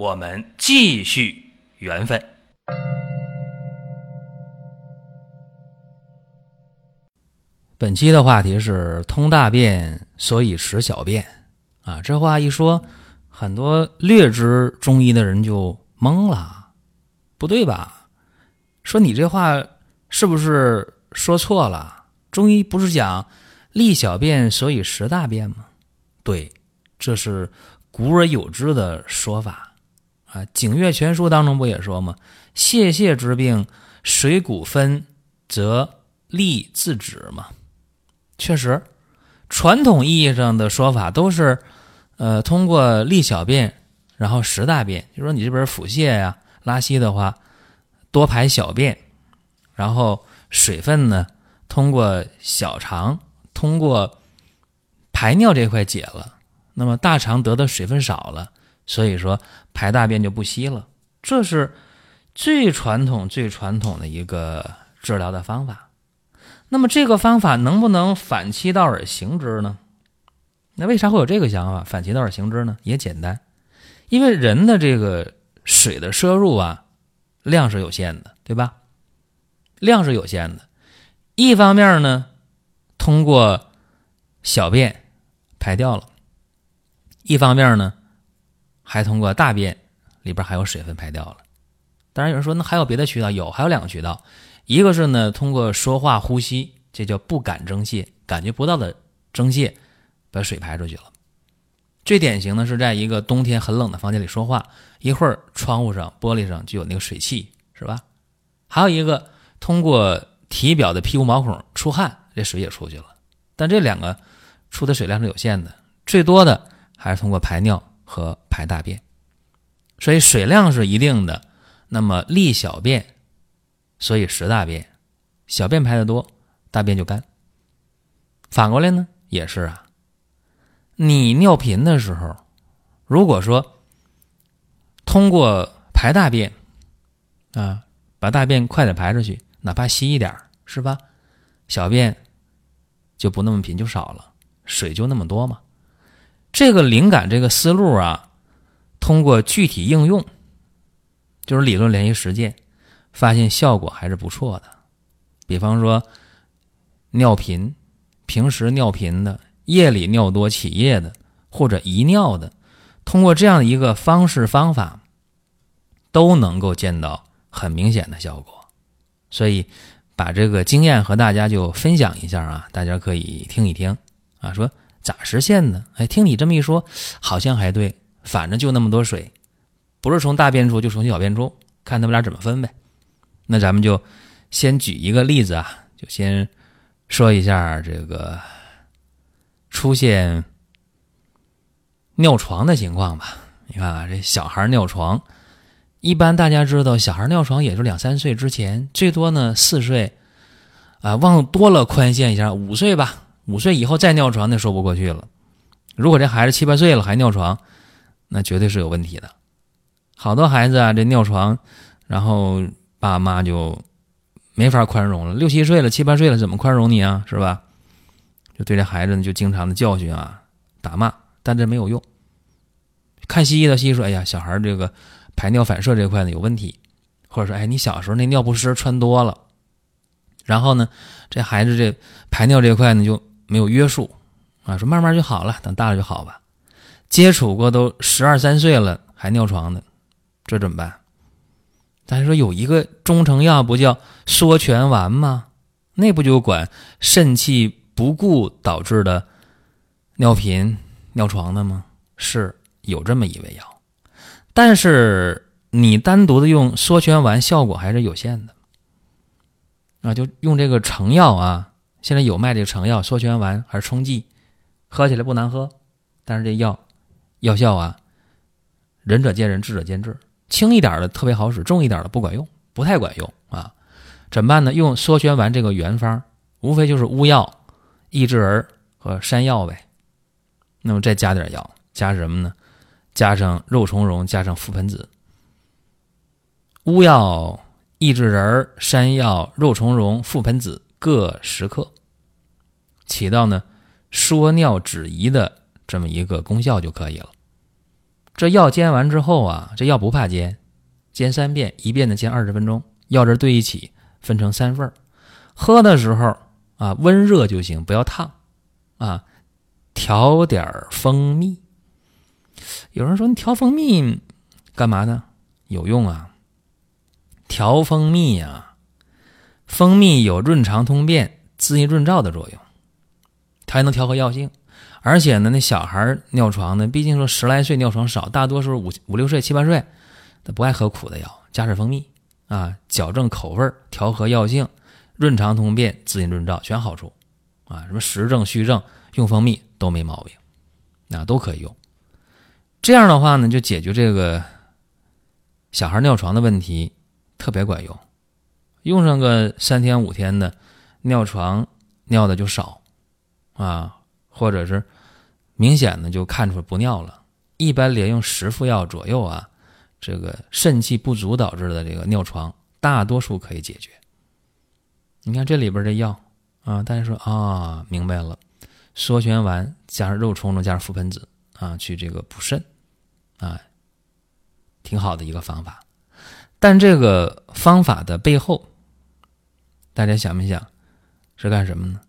我们继续缘分。本期的话题是通大便，所以识小便啊。这话一说，很多略知中医的人就懵了，不对吧？说你这话是不是说错了？中医不是讲利小便，所以识大便吗？对，这是古而有之的说法啊。《景岳全书》当中不也说吗？泄泻之病，水谷分，则利自止嘛。确实，传统意义上的说法都是，呃，通过利小便，然后识大便。就说你这边腹泻呀、拉稀的话，多排小便，然后水分呢，通过小肠，通过排尿这块解了，那么大肠得的水分少了，所以说排大便就不稀了。这是最传统、最传统的一个治疗的方法。那么这个方法能不能反其道而行之呢？那为啥会有这个想法？反其道而行之呢？也简单，因为人的这个水的摄入啊，量是有限的，对吧？量是有限的。一方面呢，通过小便排掉了；一方面呢，还通过大便里边还有水分排掉了。当然有人说，那还有别的渠道？有，还有两个渠道。一个是呢，通过说话、呼吸，这叫不感蒸泄，感觉不到的蒸泄，把水排出去了。最典型的是在一个冬天很冷的房间里说话，一会儿窗户上、玻璃上就有那个水汽，是吧？还有一个通过体表的皮肤毛孔出汗，这水也出去了。但这两个出的水量是有限的，最多的还是通过排尿和排大便。所以水量是一定的，那么利小便。所以食大便，小便排的多，大便就干。反过来呢，也是啊。你尿频的时候，如果说通过排大便啊，把大便快点排出去，哪怕稀一点是吧？小便就不那么频，就少了，水就那么多嘛。这个灵感，这个思路啊，通过具体应用，就是理论联系实践。发现效果还是不错的，比方说尿频，平时尿频的，夜里尿多起夜的，或者遗尿的，通过这样的一个方式方法，都能够见到很明显的效果。所以把这个经验和大家就分享一下啊，大家可以听一听啊，说咋实现的？哎，听你这么一说，好像还对，反正就那么多水，不是从大便出就从小便出，看他们俩怎么分呗。那咱们就先举一个例子啊，就先说一下这个出现尿床的情况吧。你看啊，这小孩尿床，一般大家知道，小孩尿床也就两三岁之前，最多呢四岁啊，往多了宽限一下，五岁吧。五岁以后再尿床，那说不过去了。如果这孩子七八岁了还尿床，那绝对是有问题的。好多孩子啊，这尿床，然后。爸妈就没法宽容了，六七岁了，七八岁了，怎么宽容你啊？是吧？就对这孩子呢，就经常的教训啊，打骂，但这没有用。看西医的西医说：“哎呀，小孩这个排尿反射这块呢有问题，或者说，哎，你小时候那尿不湿穿多了，然后呢，这孩子这排尿这块呢就没有约束啊，说慢慢就好了，等大了就好吧。接触过都十二三岁了还尿床的，这怎么办？”咱说有一个中成药不叫缩泉丸吗？那不就管肾气不固导致的尿频、尿床的吗？是有这么一味药，但是你单独的用缩泉丸效果还是有限的啊。就用这个成药啊，现在有卖这个成药缩泉丸还是冲剂，喝起来不难喝，但是这药药效啊，仁者见仁，智者见智。轻一点的特别好使，重一点的不管用，不太管用啊。怎么办呢？用缩旋丸这个原方，无非就是乌药、益智仁和山药呗。那么再加点药，加什么呢？加上肉苁蓉，加上覆盆子。乌药、益智仁、山药、肉苁蓉、覆盆子各十克，起到呢缩尿止遗的这么一个功效就可以了。这药煎完之后啊，这药不怕煎，煎三遍，一遍呢煎二十分钟，药汁兑一起。分成三份儿，喝的时候啊，温热就行，不要烫啊。调点蜂蜜。有人说你调蜂蜜干嘛呢？有用啊。调蜂蜜呀，蜂蜜有润肠通便、滋阴润燥的作用，它还能调和药性。而且呢，那小孩尿床呢，毕竟说十来岁尿床少，大多数五五六岁、七八岁，他不爱喝苦的药，加点蜂蜜。啊，矫正口味调和药性，润肠通便，滋阴润燥，全好处。啊，什么实证虚证，用蜂蜜都没毛病，啊都可以用。这样的话呢，就解决这个小孩尿床的问题，特别管用。用上个三天五天的，尿床尿的就少啊，或者是明显的就看出不尿了。一般连用十副药左右啊。这个肾气不足导致的这个尿床，大多数可以解决。你看这里边的药啊，大家说啊，明白了，缩旋丸加上肉苁蓉加上覆盆子啊，去这个补肾啊，挺好的一个方法。但这个方法的背后，大家想没想是干什么呢？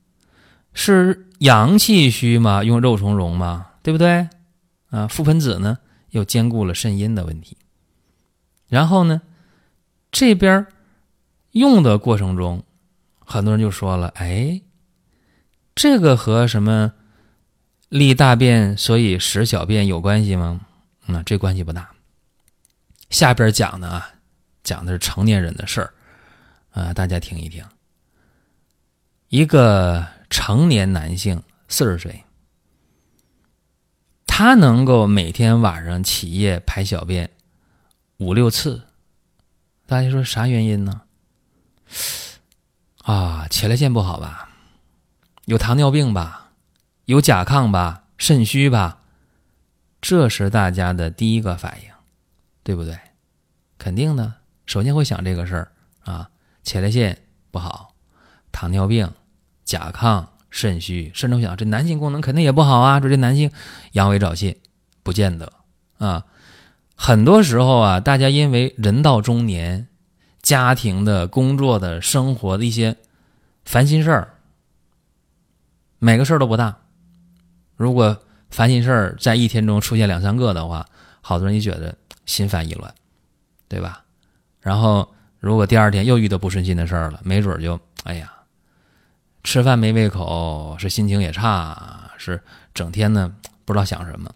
是阳气虚嘛？用肉苁蓉嘛？对不对？啊，覆盆子呢，又兼顾了肾阴的问题。然后呢，这边用的过程中，很多人就说了：“哎，这个和什么利大便所以使小便有关系吗？”那这关系不大。下边讲的啊，讲的是成年人的事儿啊，大家听一听。一个成年男性四十岁，他能够每天晚上起夜排小便。五六次，大家说啥原因呢？啊，前列腺不好吧？有糖尿病吧？有甲亢吧？肾虚吧？这是大家的第一个反应，对不对？肯定的，首先会想这个事儿啊，前列腺不好，糖尿病、甲亢、肾虚，甚至想这男性功能肯定也不好啊。说这男性阳痿早泄，不见得啊。很多时候啊，大家因为人到中年，家庭的、工作的、生活的一些烦心事儿，每个事儿都不大。如果烦心事儿在一天中出现两三个的话，好多人就觉得心烦意乱，对吧？然后如果第二天又遇到不顺心的事儿了，没准就哎呀，吃饭没胃口，是心情也差，是整天呢不知道想什么。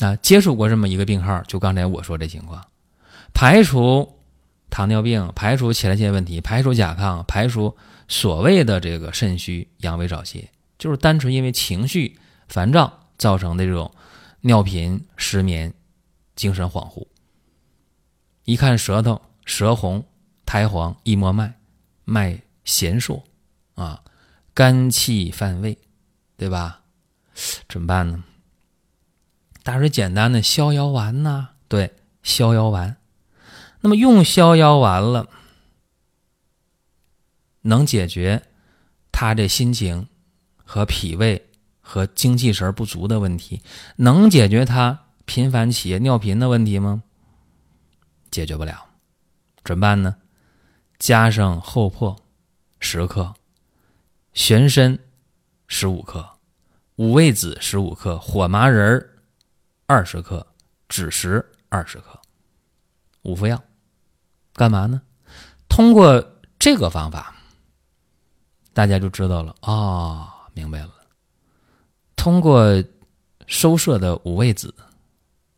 啊，接触过这么一个病号，就刚才我说这情况，排除糖尿病，排除前列腺问题，排除甲亢，排除所谓的这个肾虚、阳痿早泄，就是单纯因为情绪烦躁造成的这种尿频、失眠、精神恍惚。一看舌头，舌红、苔黄，一摸脉，脉弦数，啊，肝气犯胃，对吧？怎么办呢？打水简单的逍遥丸呐，对，逍遥丸。那么用逍遥丸了，能解决他这心情和脾胃和精气神不足的问题，能解决他频繁起夜尿频的问题吗？解决不了，怎么办呢？加上厚朴十克，玄参十五克，五味子十五克，火麻仁儿。二十克枳实，二十克五副药，干嘛呢？通过这个方法，大家就知道了啊，明白了。通过收摄的五味子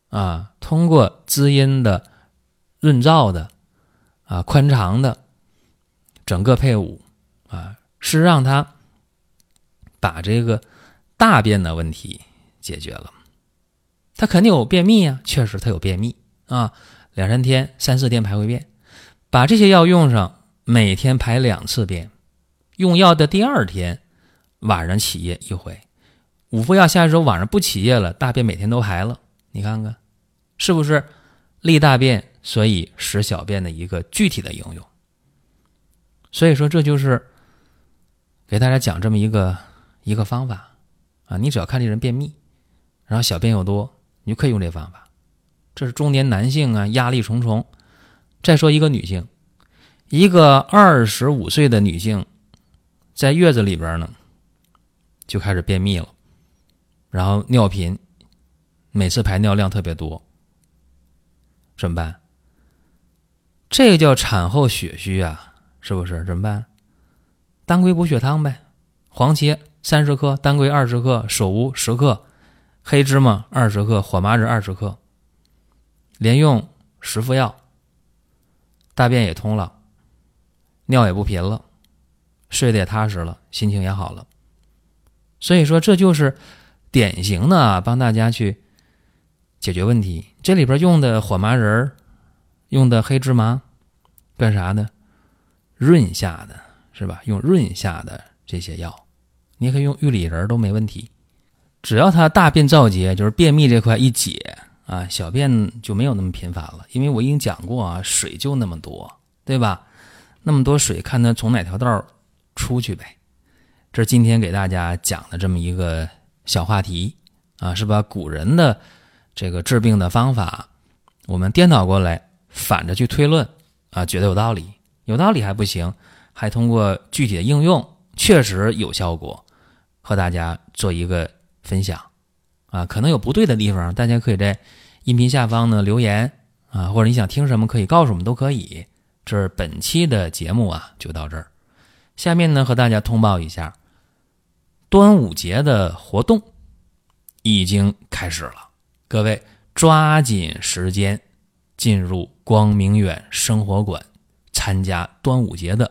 啊，通过滋阴的、润燥的啊、宽肠的整个配伍啊，是让他把这个大便的问题解决了。他肯定有便秘啊，确实他有便秘啊，两三天、三四天排回便，把这些药用上，每天排两次便。用药的第二天晚上起夜一回，五服药下之后晚上不起夜了，大便每天都排了。你看看，是不是利大便，所以使小便的一个具体的应用？所以说，这就是给大家讲这么一个一个方法啊。你只要看这人便秘，然后小便又多，你就可以用这方法。这是中年男性啊，压力重重。再说一个女性，一个二十五岁的女性，在月子里边呢，就开始便秘了，然后尿频，每次排尿量特别多，怎么办？这个叫产后血虚啊。是不是怎么办？当归补血汤呗，黄芪三十克，当归二十克，首乌十克，黑芝麻二十克，火麻仁二十克，连用十副药，大便也通了，尿也不频了，睡得也踏实了，心情也好了。所以说，这就是典型的帮大家去解决问题。这里边用的火麻仁用的黑芝麻，干啥的？润下的是吧？用润下的这些药，你可以用玉里仁都没问题。只要他大便燥结，就是便秘这块一解啊，小便就没有那么频繁了。因为我已经讲过啊，水就那么多，对吧？那么多水，看他从哪条道出去呗。这是今天给大家讲的这么一个小话题啊，是把古人的这个治病的方法，我们颠倒过来，反着去推论啊，觉得有道理。有道理还不行，还通过具体的应用确实有效果，和大家做一个分享啊。可能有不对的地方，大家可以在音频下方呢留言啊，或者你想听什么可以告诉我们都可以。这是本期的节目啊，就到这儿。下面呢和大家通报一下，端午节的活动已经开始了，各位抓紧时间进入光明远生活馆。参加端午节的